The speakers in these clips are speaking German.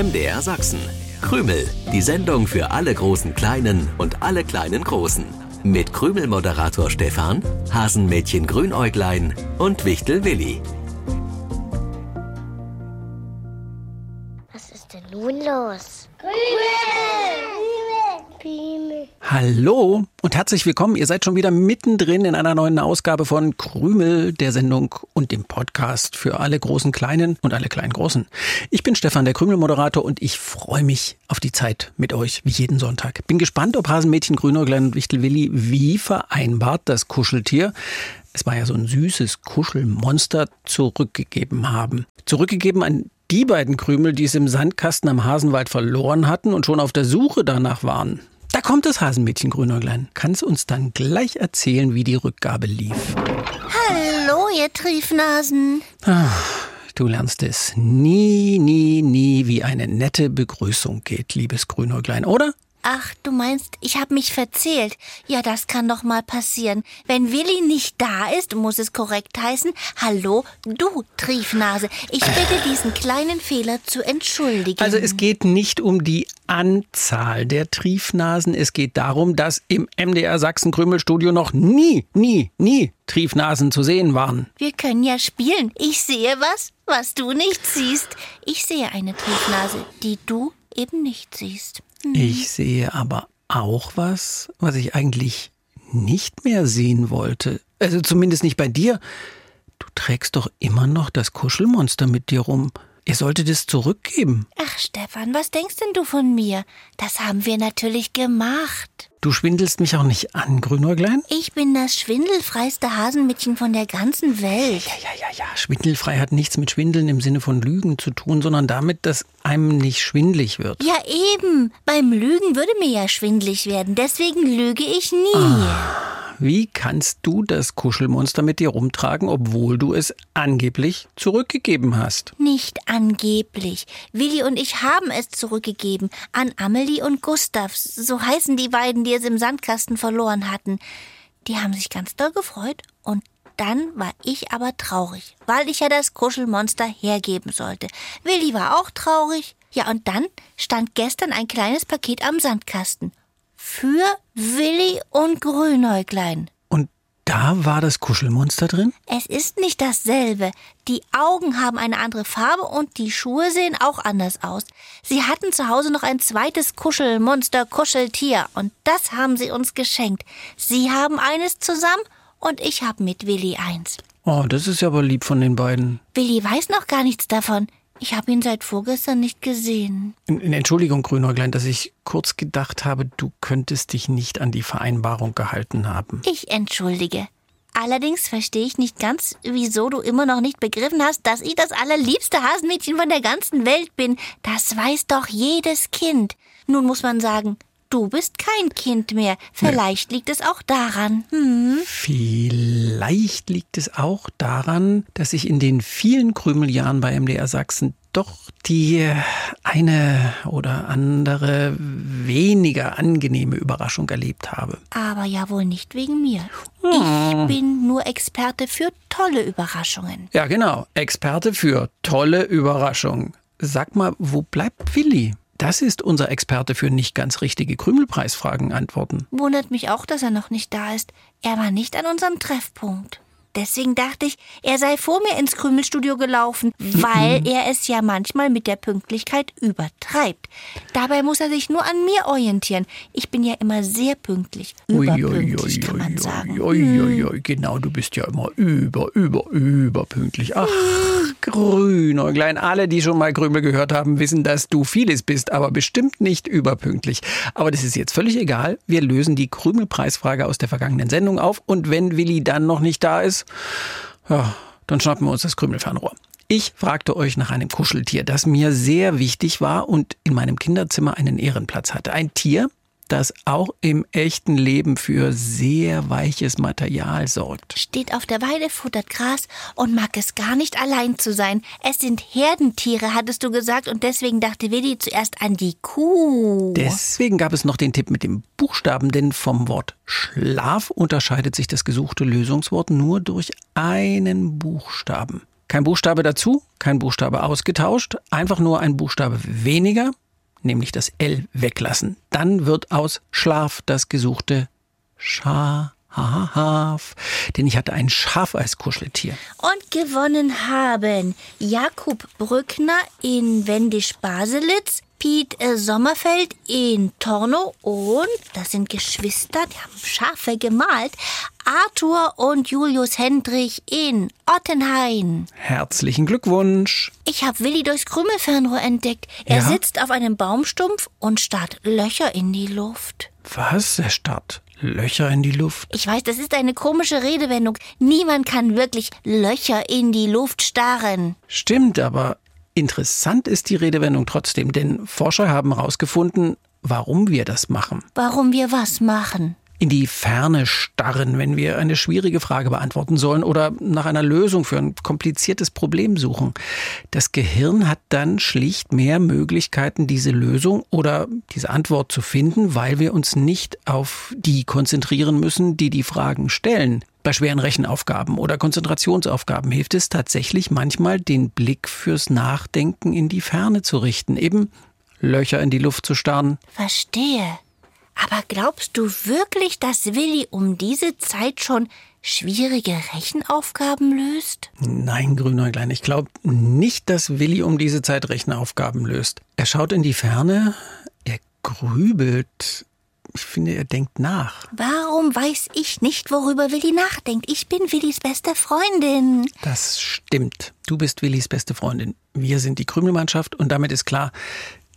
MDR Sachsen. Krümel, die Sendung für alle großen Kleinen und alle kleinen Großen. Mit Krümel-Moderator Stefan, Hasenmädchen Grünäuglein und Wichtel Willi. Hallo und herzlich willkommen. Ihr seid schon wieder mittendrin in einer neuen Ausgabe von Krümel, der Sendung und dem Podcast für alle großen Kleinen und alle kleinen Großen. Ich bin Stefan, der Krümel-Moderator und ich freue mich auf die Zeit mit euch, wie jeden Sonntag. Bin gespannt, ob Hasenmädchen Grünäuglein und Wichtelwilli wie vereinbart das Kuscheltier es war ja so ein süßes Kuschelmonster, zurückgegeben haben. Zurückgegeben an die beiden Krümel, die es im Sandkasten am Hasenwald verloren hatten und schon auf der Suche danach waren. Da kommt das Hasenmädchen Grünäuglein. Kannst uns dann gleich erzählen, wie die Rückgabe lief. Hallo, ihr Triefnasen. Ach, du lernst es nie, nie, nie, wie eine nette Begrüßung geht, liebes Grünäuglein, oder? Ach, du meinst, ich habe mich verzählt. Ja, das kann doch mal passieren. Wenn Willi nicht da ist, muss es korrekt heißen, hallo, du Triefnase. Ich bitte diesen kleinen Fehler zu entschuldigen. Also es geht nicht um die Anzahl der Triefnasen. Es geht darum, dass im MDR Sachsen-Krümelstudio noch nie, nie, nie Triefnasen zu sehen waren. Wir können ja spielen. Ich sehe was, was du nicht siehst. Ich sehe eine Triefnase, die du eben nicht siehst. Ich sehe aber auch was, was ich eigentlich nicht mehr sehen wollte. Also zumindest nicht bei dir. Du trägst doch immer noch das Kuschelmonster mit dir rum. Ihr solltet es zurückgeben. Ach, Stefan, was denkst denn du von mir? Das haben wir natürlich gemacht. Du schwindelst mich auch nicht an, Grünäuglein? Ich bin das schwindelfreiste Hasenmädchen von der ganzen Welt. Ja, ja, ja, ja. Schwindelfrei hat nichts mit Schwindeln im Sinne von Lügen zu tun, sondern damit, dass einem nicht schwindlig wird. Ja, eben. Beim Lügen würde mir ja schwindlig werden. Deswegen lüge ich nie. Ah. Wie kannst du das Kuschelmonster mit dir rumtragen, obwohl du es angeblich zurückgegeben hast? Nicht angeblich. Willi und ich haben es zurückgegeben an Amelie und Gustav. So heißen die beiden, die es im Sandkasten verloren hatten. Die haben sich ganz doll gefreut und dann war ich aber traurig, weil ich ja das Kuschelmonster hergeben sollte. Willi war auch traurig. Ja, und dann stand gestern ein kleines Paket am Sandkasten für Willi und Grünäuglein. Und da war das Kuschelmonster drin? Es ist nicht dasselbe. Die Augen haben eine andere Farbe und die Schuhe sehen auch anders aus. Sie hatten zu Hause noch ein zweites Kuschelmonster, Kuscheltier und das haben sie uns geschenkt. Sie haben eines zusammen und ich habe mit Willi eins. Oh, das ist ja aber lieb von den beiden. Willi weiß noch gar nichts davon. Ich habe ihn seit vorgestern nicht gesehen. Entschuldigung, Grünäuglein, dass ich kurz gedacht habe, du könntest dich nicht an die Vereinbarung gehalten haben. Ich entschuldige. Allerdings verstehe ich nicht ganz, wieso du immer noch nicht begriffen hast, dass ich das allerliebste Hasenmädchen von der ganzen Welt bin. Das weiß doch jedes Kind. Nun muss man sagen, du bist kein Kind mehr. Vielleicht nee. liegt es auch daran. Hm? Vielleicht liegt es auch daran, dass ich in den vielen Krümeljahren bei MDR Sachsen doch die eine oder andere weniger angenehme Überraschung erlebt habe. Aber ja wohl nicht wegen mir. Hm. Ich bin nur Experte für tolle Überraschungen. Ja, genau. Experte für tolle Überraschungen. Sag mal, wo bleibt Willi? Das ist unser Experte für nicht ganz richtige Krümelpreisfragen antworten. Wundert mich auch, dass er noch nicht da ist. Er war nicht an unserem Treffpunkt. Deswegen dachte ich, er sei vor mir ins Krümelstudio gelaufen, weil er es ja manchmal mit der Pünktlichkeit übertreibt. Dabei muss er sich nur an mir orientieren. Ich bin ja immer sehr pünktlich. Überpünktlich, kann man sagen. Ui, genau, du bist ja immer über, über, überpünktlich. Ach, Grünäuglein, alle, die schon mal Krümel gehört haben, wissen, dass du vieles bist, aber bestimmt nicht überpünktlich. Aber das ist jetzt völlig egal. Wir lösen die Krümelpreisfrage aus der vergangenen Sendung auf und wenn Willi dann noch nicht da ist, ja, dann schnappen wir uns das Krümelfernrohr. Ich fragte euch nach einem Kuscheltier, das mir sehr wichtig war und in meinem Kinderzimmer einen Ehrenplatz hatte. Ein Tier, das auch im echten Leben für sehr weiches Material sorgt. Steht auf der Weide, futtert Gras und mag es gar nicht allein zu sein. Es sind Herdentiere, hattest du gesagt, und deswegen dachte Willi zuerst an die Kuh. Deswegen gab es noch den Tipp mit dem Buchstaben, denn vom Wort Schlaf unterscheidet sich das gesuchte Lösungswort nur durch einen Buchstaben. Kein Buchstabe dazu, kein Buchstabe ausgetauscht, einfach nur ein Buchstabe weniger, nämlich das L weglassen. Dann wird aus Schlaf das gesuchte Schaf. Denn ich hatte ein Schaf als Kuscheltier. Und gewonnen haben Jakub Brückner in Wendisch-Baselitz, Piet äh, Sommerfeld in Torno und das sind Geschwister, die haben Schafe gemalt. Arthur und Julius Hendrich in Ottenhain. Herzlichen Glückwunsch. Ich habe Willi durchs Krümelfernrohr entdeckt. Er Ja? sitzt auf einem Baumstumpf und starrt Löcher in die Luft. Was? Er starrt Löcher in die Luft. Ich weiß, das ist eine komische Redewendung. Niemand kann wirklich Löcher in die Luft starren. Stimmt, aber interessant ist die Redewendung trotzdem, denn Forscher haben herausgefunden, warum wir das machen. Warum wir was machen? In die Ferne starren, wenn wir eine schwierige Frage beantworten sollen oder nach einer Lösung für ein kompliziertes Problem suchen. Das Gehirn hat dann schlicht mehr Möglichkeiten, diese Lösung oder diese Antwort zu finden, weil wir uns nicht auf die konzentrieren müssen, die die Fragen stellen. Bei schweren Rechenaufgaben oder Konzentrationsaufgaben hilft es tatsächlich manchmal, den Blick fürs Nachdenken in die Ferne zu richten, eben Löcher in die Luft zu starren. Verstehe. Aber glaubst du wirklich, dass Willi um diese Zeit schon schwierige Rechenaufgaben löst? Nein, Grünäuglein, ich glaube nicht, dass Willi um diese Zeit Rechenaufgaben löst. Er schaut in die Ferne, er grübelt. Ich finde, er denkt nach. Warum weiß ich nicht, worüber Willi nachdenkt? Ich bin Willis beste Freundin. Das stimmt. Du bist Willis beste Freundin. Wir sind die Krümelmannschaft und damit ist klar,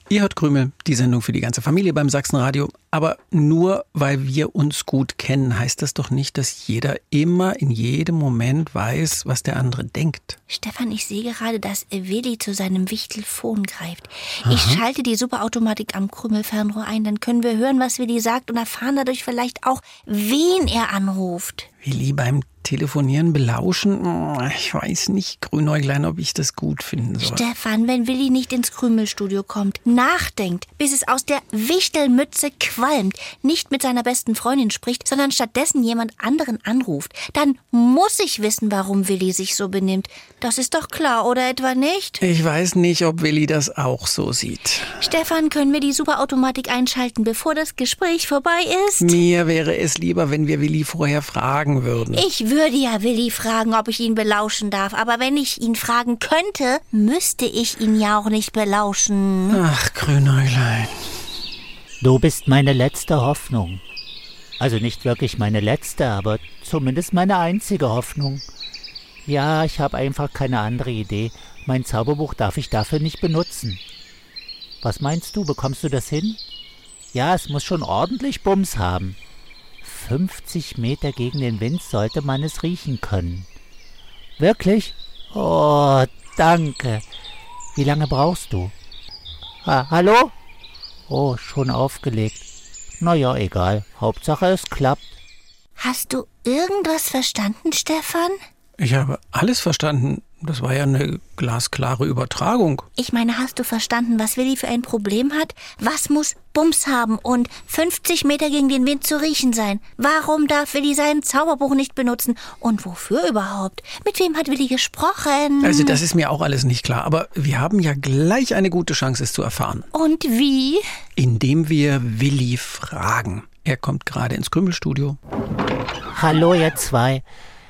ihr hört Krümel, die Sendung für die ganze Familie beim Sachsenradio. Aber nur weil wir uns gut kennen, heißt das doch nicht, dass jeder immer in jedem Moment weiß, was der andere denkt. Stefan, ich sehe gerade, dass Willi zu seinem Wichtelfon greift. Ich schalte die Superautomatik am Krümelfernrohr ein, dann können wir hören, was Willi sagt und erfahren dadurch vielleicht auch, wen er anruft. Willi beim Telefonieren belauschen? Hm, Ich weiß nicht, Grünäuglein, ob ich das gut finden soll. Stefan, wenn Willi nicht ins Krümelstudio kommt, nachdenkt, bis es aus der Wichtelmütze qualmt, nicht mit seiner besten Freundin spricht, sondern stattdessen jemand anderen anruft, dann muss ich wissen, warum Willi sich so benimmt. Das ist doch klar, oder etwa nicht? Ich weiß nicht, ob Willi das auch so sieht. Stefan, können wir die Superautomatik einschalten, bevor das Gespräch vorbei ist? Mir wäre es lieber, wenn wir Willi vorher fragen würden. Ich würde ja Willi fragen, ob ich ihn belauschen darf, aber wenn ich ihn fragen könnte, müsste ich ihn ja auch nicht belauschen. Ach, Grünäuglein. Du bist meine letzte Hoffnung. Also nicht wirklich meine letzte, aber zumindest meine einzige Hoffnung. Ja, ich habe einfach keine andere Idee. Mein Zauberbuch darf ich dafür nicht benutzen. Was meinst du, bekommst du das hin? Ja, es muss schon ordentlich Bums haben. 50 Meter gegen den Wind sollte man es riechen können. Wirklich? Oh, danke. Wie lange brauchst du? Ha hallo? Oh, schon aufgelegt. Na ja, egal. Hauptsache es klappt. Hast du irgendwas verstanden, Stefan? Ich habe alles verstanden. Das war ja eine glasklare Übertragung. Ich meine, hast du verstanden, was Willi für ein Problem hat? Was muss Bums haben und 50 Meter gegen den Wind zu riechen sein? Warum darf Willi sein Zauberbuch nicht benutzen? Und wofür überhaupt? Mit wem hat Willi gesprochen? Also das ist mir auch alles nicht klar, aber wir haben ja gleich eine gute Chance, es zu erfahren. und wie? Indem wir Willi fragen. Er kommt gerade ins Krümelstudio. Hallo, ihr zwei.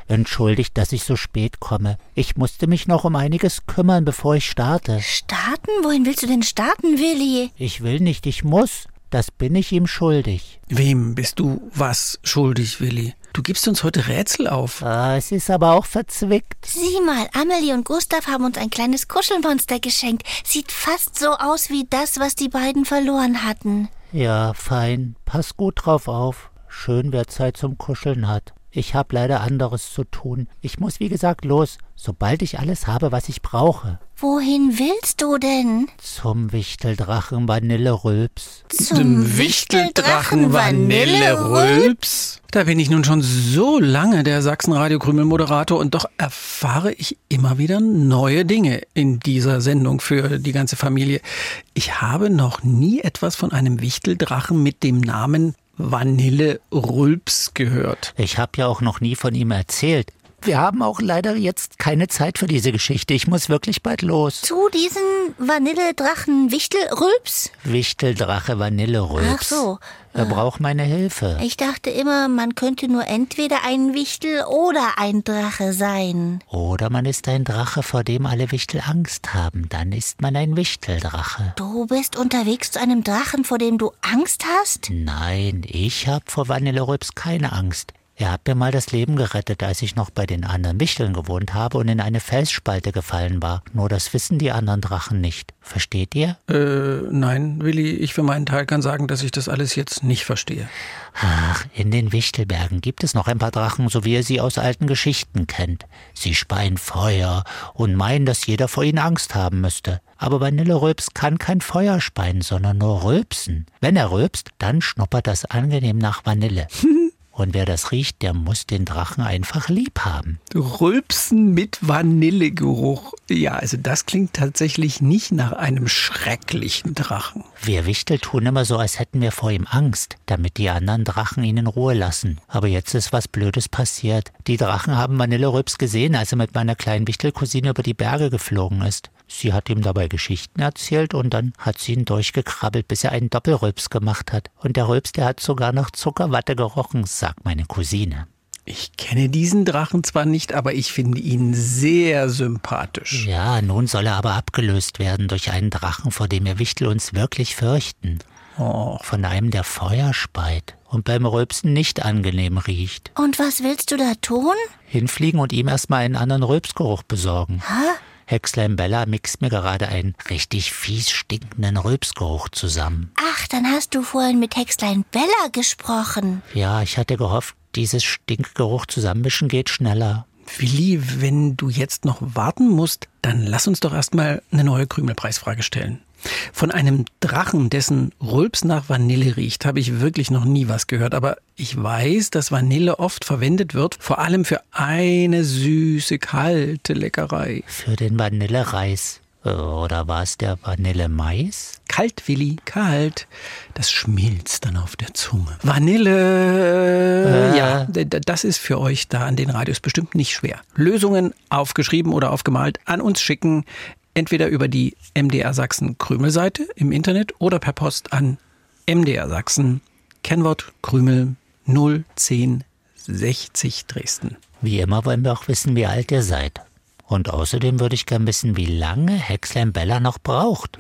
Entschuldigt, dass ich so spät komme. Ich musste mich noch um einiges kümmern, bevor ich starte. Starten? Wohin willst du denn starten, Willi? Ich will nicht, ich muss. Das bin ich ihm schuldig. Wem bist du was schuldig, Willi? Du gibst uns heute Rätsel auf. Ah, es ist aber auch verzwickt. Sieh mal, Amelie und Gustav haben uns ein kleines Kuschelmonster geschenkt. Sieht fast so aus wie das, was die beiden verloren hatten. Ja, fein. Pass gut drauf auf. Schön, wer Zeit zum Kuscheln hat. Ich hab leider anderes zu tun. Ich muss, wie gesagt, los, sobald ich alles habe, was ich brauche. Wohin willst du denn? Zum Wichteldrachen Vanillerülps. Zum Wichteldrachen Vanillerülps? Da bin ich nun schon so lange der Sachsenradio-Krümel-Moderator und doch erfahre ich immer wieder neue Dinge in dieser Sendung für die ganze Familie. Ich habe noch nie etwas von einem Wichteldrachen mit dem Namen Vanille Rülps gehört. Ich hab ja auch noch nie von ihm erzählt. Wir haben auch leider jetzt keine Zeit für diese Geschichte. Ich muss wirklich bald los. Zu diesen Vanilledrachen Wichtelrülps? Wichteldrache Vanillerülps. Ach so. Er braucht meine Hilfe. Ich dachte immer, man könnte nur entweder ein Wichtel oder ein Drache sein. Oder man ist ein Drache, vor dem alle Wichtel Angst haben. Dann ist man ein Wichteldrache. Du bist unterwegs zu einem Drachen, vor dem du Angst hast? Nein, ich hab vor Vanillerülps keine Angst. Er hat mir mal das Leben gerettet, als ich noch bei den anderen Wichteln gewohnt habe und in eine Felsspalte gefallen war. Nur das wissen die anderen Drachen nicht. Versteht ihr? Äh, nein, Willi, ich für meinen Teil kann sagen, dass ich das alles jetzt nicht verstehe. Ach, in den Wichtelbergen gibt es noch ein paar Drachen, so wie ihr sie aus alten Geschichten kennt. Sie speien Feuer und meinen, dass jeder vor ihnen Angst haben müsste. Aber Vanillerülps kann kein Feuer speien, sondern nur rülpsen. Wenn er rülpst, dann schnuppert das angenehm nach Vanille. Und wer das riecht, der muss den Drachen einfach lieb haben. Rülpsen mit Vanillegeruch. Ja, also das klingt tatsächlich nicht nach einem schrecklichen Drachen. Wir Wichtel tun immer so, als hätten wir vor ihm Angst, damit die anderen Drachen ihn in Ruhe lassen. Aber jetzt ist was Blödes passiert. Die Drachen haben Vanillerülps gesehen, als er mit meiner kleinen Wichtelcousine über die Berge geflogen ist. Sie hat ihm dabei Geschichten erzählt und dann hat sie ihn durchgekrabbelt, bis er einen Doppelrülps gemacht hat. Und der Rülps, der hat sogar nach Zuckerwatte gerochen, sagt meine Cousine. Ich kenne diesen Drachen zwar nicht, aber ich finde ihn sehr sympathisch. Ja, nun soll er aber abgelöst werden durch einen Drachen, vor dem wir Wichtel uns wirklich fürchten. Oh, Von einem, der Feuer speit und beim Rülpsen nicht angenehm riecht. Und was willst du da tun? Hinfliegen und ihm erstmal einen anderen Rülpsgeruch besorgen. Hä? Hexlein Bella mixt mir gerade einen richtig fies stinkenden Rülpsgeruch zusammen. Ach, dann hast du vorhin mit Hexlein Bella gesprochen. Ja, ich hatte gehofft, dieses Stinkgeruch zusammenmischen geht schneller. Willi, wenn du jetzt noch warten musst, dann lass uns doch erstmal eine neue Krümelpreisfrage stellen. Von einem Drachen, dessen Rülps nach Vanille riecht, habe ich wirklich noch nie was gehört. Aber ich weiß, dass Vanille oft verwendet wird, vor allem für eine süße, kalte Leckerei. Für den Vanillereis. Oder war es der Vanillemais? Kalt, Willi, kalt. Das schmilzt dann auf der Zunge. Vanille, Äh. ja, d- das ist für euch da an den Radios bestimmt nicht schwer. Lösungen aufgeschrieben oder aufgemalt an uns schicken, entweder über die MDR Sachsen Krümel-Seite im Internet oder per Post an MDR Sachsen, Kennwort Krümel 01060 Dresden. Wie immer wollen wir auch wissen, wie alt ihr seid. Und außerdem würde ich gern wissen, wie lange Hexlein Bella noch braucht.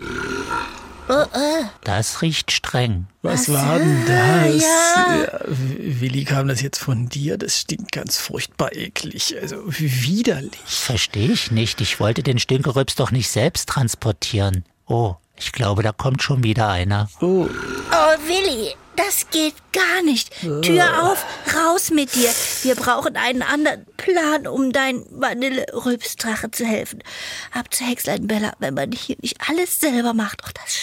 Das riecht streng. Was war denn das? ja. W- Willi, kam das jetzt von dir? Das stinkt ganz furchtbar eklig. Also widerlich. Verstehe ich nicht. Ich wollte den Stinkerübs doch nicht selbst transportieren. Oh, ich glaube, da kommt schon wieder einer. Oh, Oh, Willi, das geht gar nicht. Tür auf, raus mit dir. Wir brauchen einen anderen Plan, um dein Vanille-Rülpsdrache zu helfen. Ab zu Hexlein Bella, wenn man hier nicht alles selber macht. Oh, das